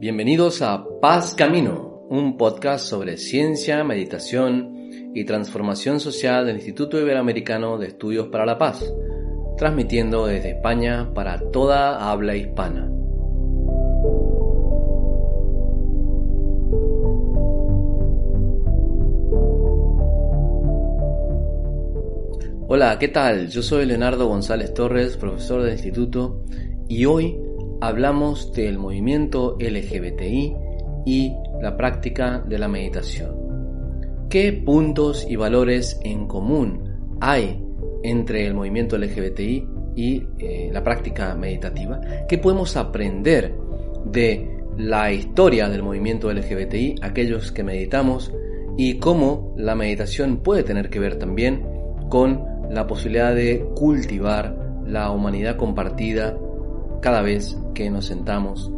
Bienvenidos a Paz Camino, un podcast sobre ciencia, meditación y transformación social del Instituto Iberoamericano de Estudios para la Paz, transmitiendo desde España para toda habla hispana. Hola, ¿qué tal? Yo soy Leonardo González Torres, profesor del instituto, y hoy hablamos del movimiento LGBTI y la práctica de la meditación. ¿Qué puntos y valores en común hay entre el movimiento LGBTI y eh, la práctica meditativa? ¿Qué podemos aprender de la historia del movimiento LGBTI, aquellos que meditamos, y cómo la meditación puede tener que ver también con la posibilidad de cultivar la humanidad compartida cada vez que nos sentamos.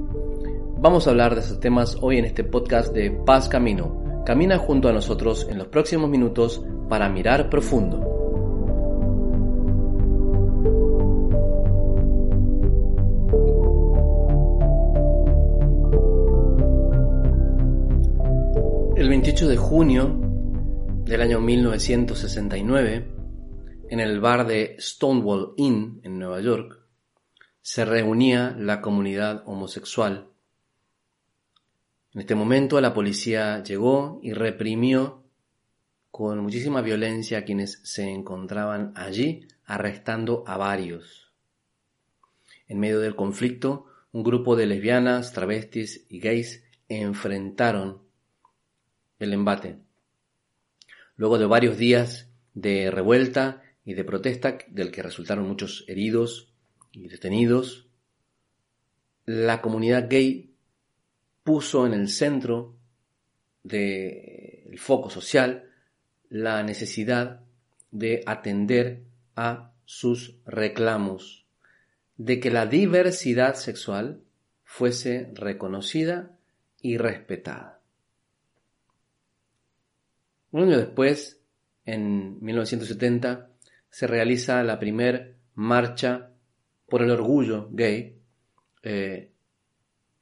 Vamos a hablar de esos temas hoy en este podcast de Paz Camino. Camina junto a nosotros en los próximos minutos para mirar profundo. El 28 de junio del año 1969, en el bar de Stonewall Inn en Nueva York, se reunía la comunidad homosexual. En este momento la policía llegó y reprimió con muchísima violencia a quienes se encontraban allí, arrestando a varios. En medio del conflicto, un grupo de lesbianas, travestis y gays enfrentaron el embate. Luego de varios días de revuelta y de protesta, del que resultaron muchos heridos, y detenidos, la comunidad gay puso en el centro del foco social la necesidad de atender a sus reclamos, de que la diversidad sexual fuese reconocida y respetada. Un año después, en 1970, se realiza la primer marcha por el orgullo gay eh,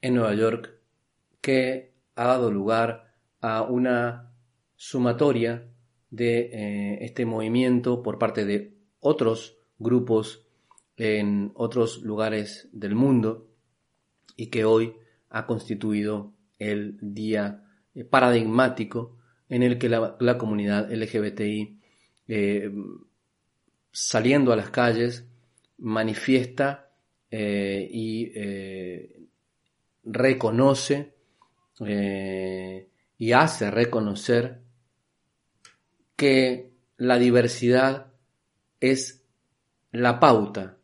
en Nueva York que ha dado lugar a una sumatoria de eh, este movimiento por parte de otros grupos en otros lugares del mundo y que hoy ha constituido el día eh, paradigmático en el que la, comunidad LGBTI saliendo a las calles manifiesta eh, y eh, reconoce eh, y hace reconocer que la diversidad es la pauta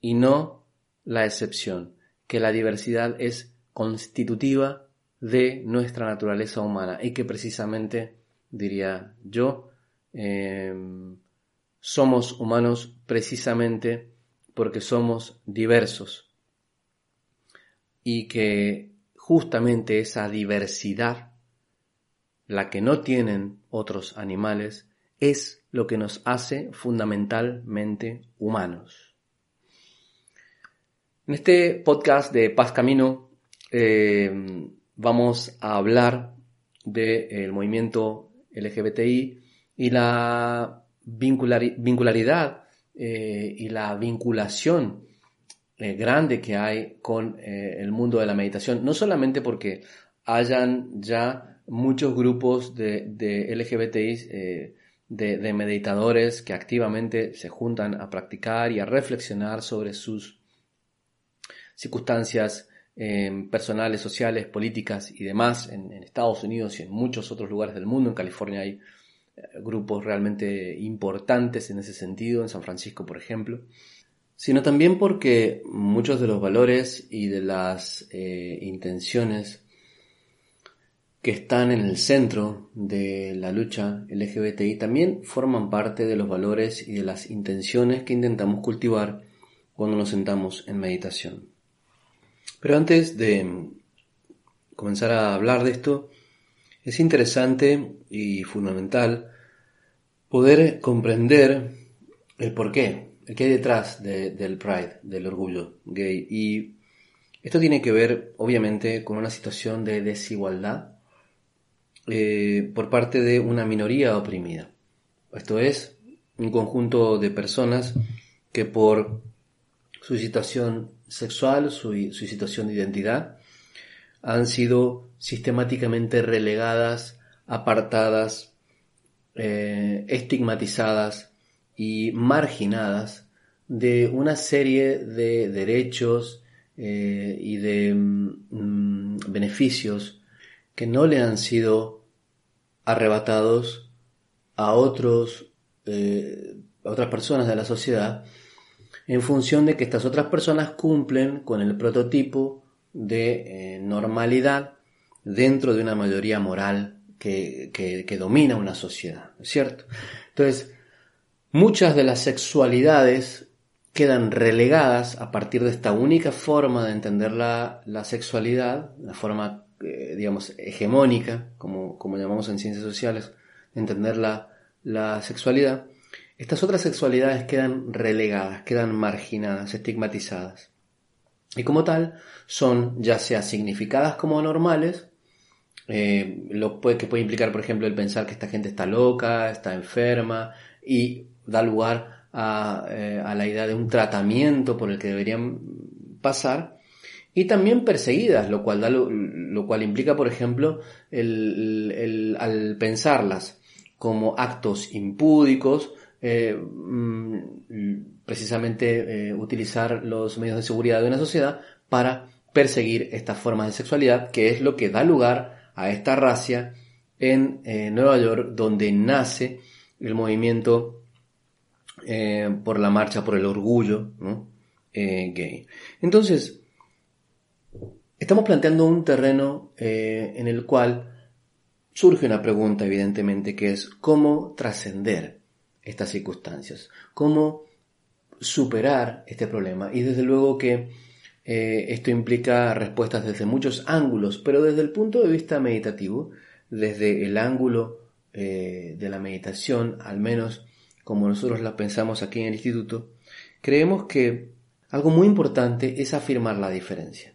y no la excepción, que la diversidad es constitutiva de nuestra naturaleza humana. Y que precisamente, diría yo, somos humanos precisamente porque somos diversos y que justamente esa diversidad, la que no tienen otros animales, es lo que nos hace fundamentalmente humanos. En este podcast de Paz Camino eh, vamos a hablar del movimiento LGBTI y la vincularidad eh, y la vinculación eh, grande que hay con eh, el mundo de la meditación, no solamente porque hayan ya muchos grupos de, de LGBTI, de, meditadores que activamente se juntan a practicar y a reflexionar sobre sus circunstancias personales, sociales, políticas y demás en, en, Estados Unidos y en muchos otros lugares del mundo. En California hay grupos realmente importantes en ese sentido, en San Francisco, por ejemplo, sino también porque muchos de los valores y de las eh, intenciones que están en el centro de la lucha LGBTI también forman parte de los valores y de las intenciones que intentamos cultivar cuando nos sentamos en meditación. Pero antes de comenzar a hablar de esto, es interesante y fundamental poder comprender el porqué, el que hay detrás del pride, del orgullo gay. Y Esto tiene que ver, obviamente, con una situación de desigualdad eh, por parte de una minoría oprimida. Esto es, un conjunto de personas que por su situación sexual, su, situación de identidad, han sido sistemáticamente relegadas, apartadas, eh, estigmatizadas y marginadas de una serie de derechos eh, y de mm, beneficios que no le han sido arrebatados a otros eh, a otras personas de la sociedad en función de que estas otras personas cumplen con el prototipo de eh, normalidad dentro de una mayoría moral que, que, domina una sociedad, cierto? Entonces, muchas de las sexualidades quedan relegadas a partir de esta única forma de entender la, la sexualidad, la forma, eh, digamos, hegemónica, como, como llamamos en ciencias sociales, de entender la, la sexualidad, estas otras sexualidades quedan relegadas, quedan marginadas, estigmatizadas. Y como tal, son ya sea significadas como normales, eh, lo que puede implicar, por ejemplo, el pensar que esta gente está loca, está enferma, y da lugar a, eh, la idea de un tratamiento por el que deberían pasar, y también perseguidas, lo cual, da lo, cual implica, por ejemplo, al pensarlas como actos impúdicos, eh, mm, precisamente eh, utilizar los medios de seguridad de una sociedad para perseguir estas formas de sexualidad, que es lo que da lugar a esta racia en eh, Nueva York, donde nace el movimiento por la marcha por el orgullo gay. Entonces, estamos planteando un terreno en el cual surge una pregunta, evidentemente, que es cómo trascender estas circunstancias, cómo superar este problema. Y desde luego que eh, esto implica respuestas desde muchos ángulos, pero desde el punto de vista meditativo, desde el ángulo eh, de la meditación, al menos como nosotros la pensamos aquí en el instituto, creemos que algo muy importante es afirmar la diferencia.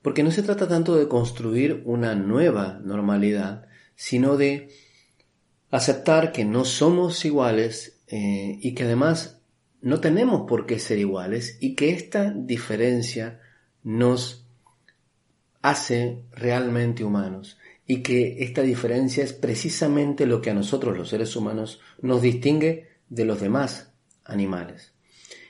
Porque no se trata tanto de construir una nueva normalidad, sino de aceptar que no somos iguales eh, y que además no tenemos por qué ser iguales y que esta diferencia nos hace realmente humanos y que esta diferencia es precisamente lo que a nosotros los seres humanos nos distingue de los demás animales.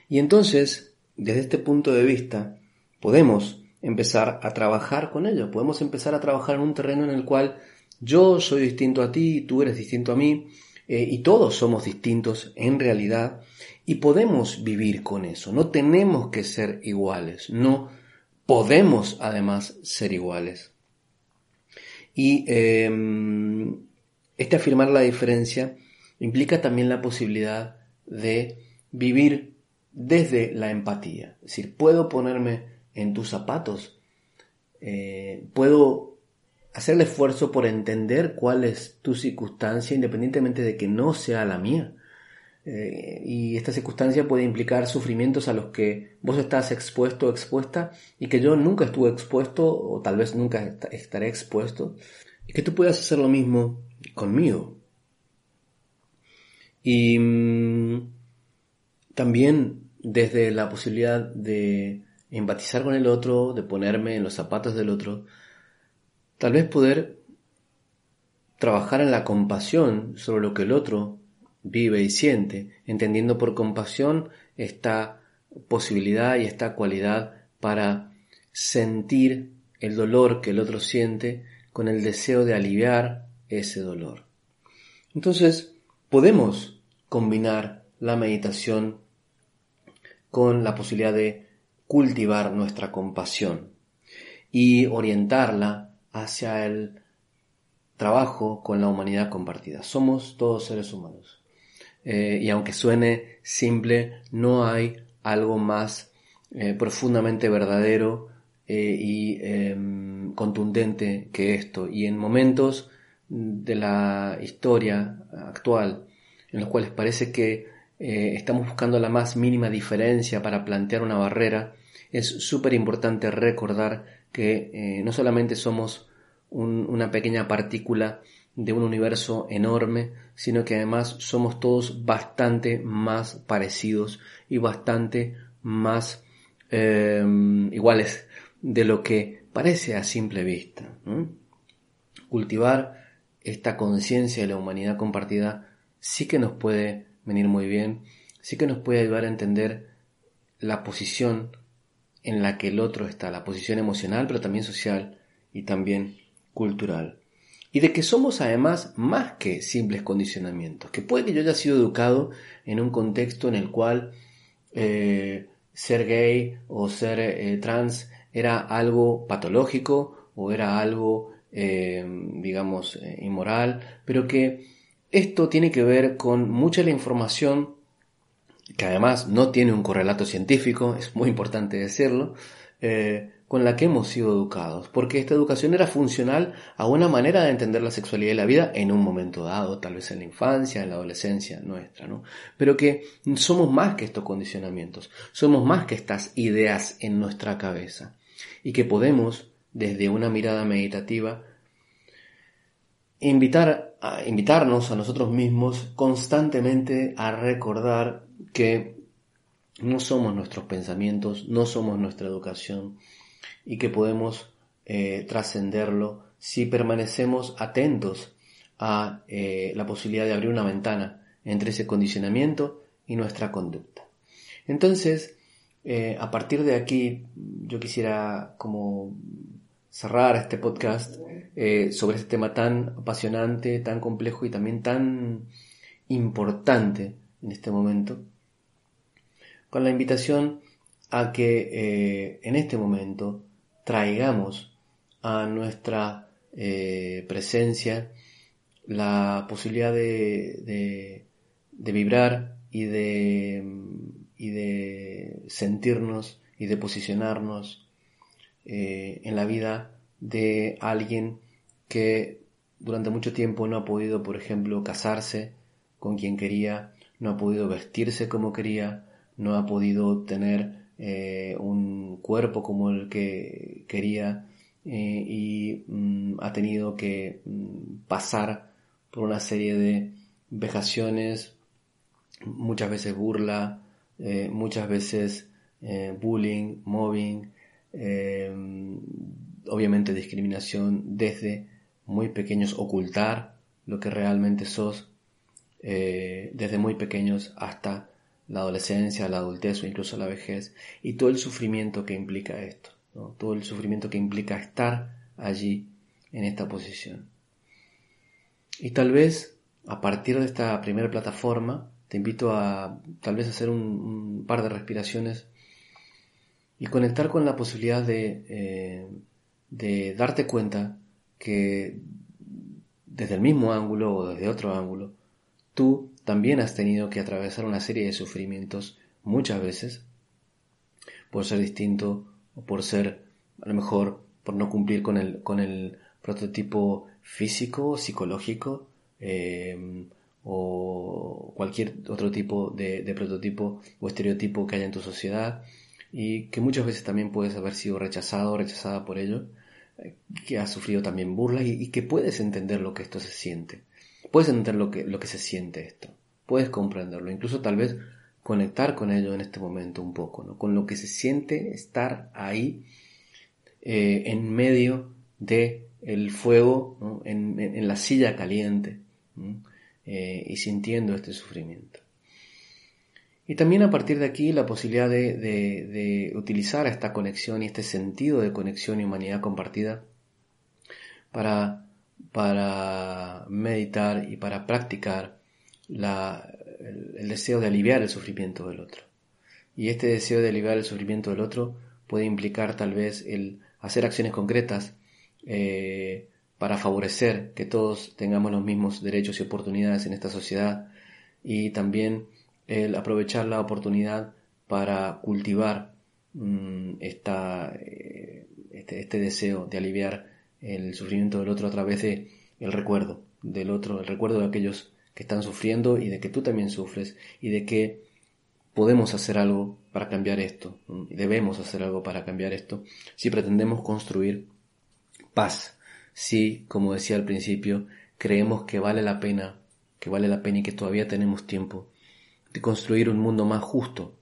Y entonces, desde este punto de vista, podemos empezar a trabajar con ello, podemos empezar a trabajar en un terreno en el cual yo soy distinto a ti, tú eres distinto a mí, eh, y todos somos distintos en realidad, y podemos vivir con eso. No tenemos que ser iguales, no podemos además ser iguales. Y em, este afirmar la diferencia implica también la posibilidad de vivir desde la empatía. Es decir, puedo ponerme en tus zapatos, eh, puedo hacer el esfuerzo por entender cuál es tu circunstancia independientemente de que no sea la mía. Eh, y esta circunstancia puede implicar sufrimientos a los que vos estás expuesto o expuesta y que yo nunca estuve expuesto o tal vez nunca estaré expuesto y que tú puedas hacer lo mismo conmigo. Y mm, también desde la posibilidad de empatizar con el otro, de ponerme en los zapatos del otro, Tal vez poder trabajar en la compasión sobre lo que el otro vive y siente, entendiendo por compasión esta posibilidad y esta cualidad para sentir el dolor que el otro siente con el deseo de aliviar ese dolor. Entonces, podemos combinar la meditación con la posibilidad de cultivar nuestra compasión y orientarla hacia el trabajo con la humanidad compartida. Somos todos seres humanos. Eh, y aunque suene simple, no hay algo más eh, profundamente verdadero eh, y em, contundente que esto. Y en momentos de la historia actual, en los cuales parece que estamos buscando la más mínima diferencia para plantear una barrera, es súper importante recordar que eh, no solamente somos una pequeña partícula de un universo enorme, sino que además somos todos bastante más parecidos y bastante más em, iguales de lo que parece a simple vista. Cultivar esta conciencia de la humanidad compartida sí que nos puede venir muy bien, sí que nos puede ayudar a entender la posición en la que el otro está, la posición emocional, pero también social y también cultural. Y de que somos además más que simples condicionamientos, que puede que yo haya sido educado en un contexto en el cual eh, ser gay o ser eh, trans era algo patológico o era algo, eh, digamos, inmoral, pero que esto tiene que ver con mucha la información que además no tiene un correlato científico, es muy importante decirlo, eh, con la que hemos sido educados, porque esta educación era funcional a una manera de entender la sexualidad y la vida en un momento dado, tal vez en la infancia, en la adolescencia nuestra, ¿no? Pero que somos más que estos condicionamientos, somos más que estas ideas en nuestra cabeza, y que podemos, desde una mirada meditativa, invitar a, invitarnos a nosotros mismos constantemente a recordar que no somos nuestros pensamientos, no somos nuestra educación y que podemos eh, trascenderlo si permanecemos atentos a eh, la posibilidad de abrir una ventana entre ese condicionamiento y nuestra conducta. Entonces, eh, a partir de aquí, yo quisiera como cerrar este podcast sobre este tema tan apasionante, tan complejo y también tan importante en este momento, con la invitación a que eh, en este momento traigamos a nuestra eh, presencia la posibilidad de, vibrar y de, y de sentirnos y de posicionarnos eh, en la vida de alguien que durante mucho tiempo no ha podido, por ejemplo, casarse con quien quería, no ha podido vestirse como quería, no ha podido tener eh, un cuerpo como el que quería eh, y mm, ha tenido que mm, pasar por una serie de vejaciones, muchas veces burla, eh, muchas veces bullying, mobbing, obviamente discriminación desde muy pequeños, ocultar lo que realmente sos, desde muy pequeños hasta la adolescencia, la adultez o incluso la vejez, y todo el sufrimiento que implica esto, todo el sufrimiento que implica estar allí en esta posición. Y tal vez a partir de esta primera plataforma te invito a tal vez hacer un, par de respiraciones y conectar con la posibilidad de, eh, de darte cuenta que desde el mismo ángulo o desde otro ángulo, tú también has tenido que atravesar una serie de sufrimientos muchas veces por ser distinto o por ser, a lo mejor, por no cumplir con el, con el prototipo físico, psicológico eh, o cualquier otro tipo de, prototipo o estereotipo que haya en tu sociedad y que muchas veces también puedes haber sido rechazado o rechazada por ello, eh, que has sufrido también burlas y que puedes entender lo que esto se siente. Puedes entender lo que, lo que se siente esto, puedes comprenderlo, incluso tal vez conectar con ello en este momento un poco, ¿no? con lo que se siente estar ahí eh, en medio de fuego, en, la silla caliente eh, y sintiendo este sufrimiento. Y también a partir de aquí la posibilidad de, de, utilizar esta conexión y este sentido de conexión y humanidad compartida para para meditar y para practicar el, deseo de aliviar el sufrimiento del otro. Y este deseo de aliviar el sufrimiento del otro puede implicar tal vez el hacer acciones concretas eh, para favorecer que todos tengamos los mismos derechos y oportunidades en esta sociedad y también el aprovechar la oportunidad para cultivar mm, esta, eh, este, este deseo de aliviar el sufrimiento del otro a través de el recuerdo del otro, el recuerdo de aquellos que están sufriendo y de que tú también sufres y de que podemos hacer algo para cambiar esto, debemos hacer algo para cambiar esto, si pretendemos construir paz, si, como decía al principio, creemos que vale la pena, que vale la pena y que todavía tenemos tiempo de construir un mundo más justo,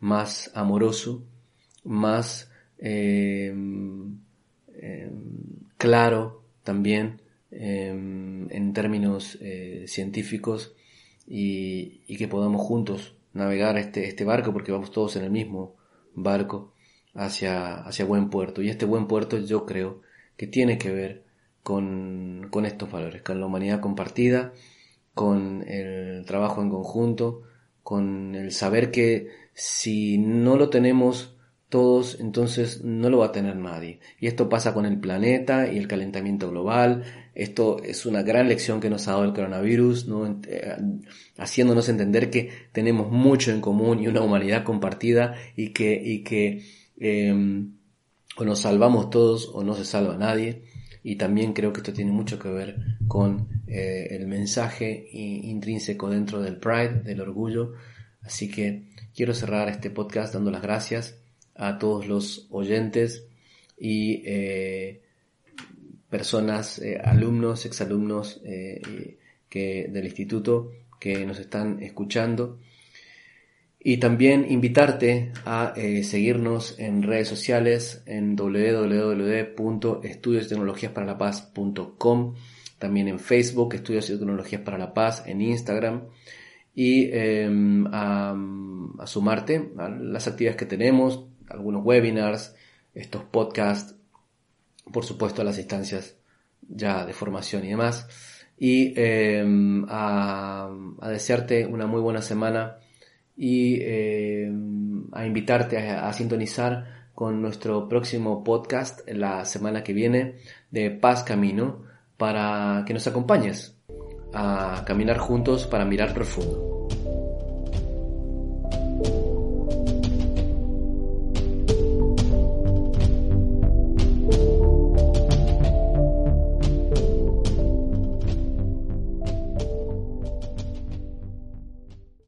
más amoroso, más eh, eh, claro también eh, en términos científicos y, que podamos juntos navegar este, este barco porque vamos todos en el mismo barco hacia, hacia buen puerto. Y este buen puerto yo creo que tiene que ver con, con estos valores, con la humanidad compartida, con el trabajo en conjunto, con el saber que si no lo tenemos todos, entonces no lo va a tener nadie. Y esto pasa con el planeta y el calentamiento global. Esto es una gran lección que nos ha dado el coronavirus, ¿no? Eh, haciéndonos entender que tenemos mucho en común y una humanidad compartida y que, y que em, o nos salvamos todos o no se salva nadie. Y también creo que esto tiene mucho que ver con eh, el mensaje intrínseco dentro del pride, del orgullo. Así que quiero cerrar este podcast dando las gracias a todos los oyentes y eh, personas, eh, alumnos, exalumnos eh, que, del instituto que nos están escuchando. Y también invitarte a seguirnos en redes sociales en www.estudiosdetecnologiasparalapaz.com, también en Facebook, Estudios de Tecnologías para la Paz, en Instagram, y em, a, sumarte a las actividades que tenemos, algunos webinars, estos podcasts, por supuesto las instancias ya de formación y demás. Y em, a, desearte una muy buena semana y em, a invitarte a, sintonizar con nuestro próximo podcast la semana que viene de Paz Camino para que nos acompañes a caminar juntos para mirar profundo.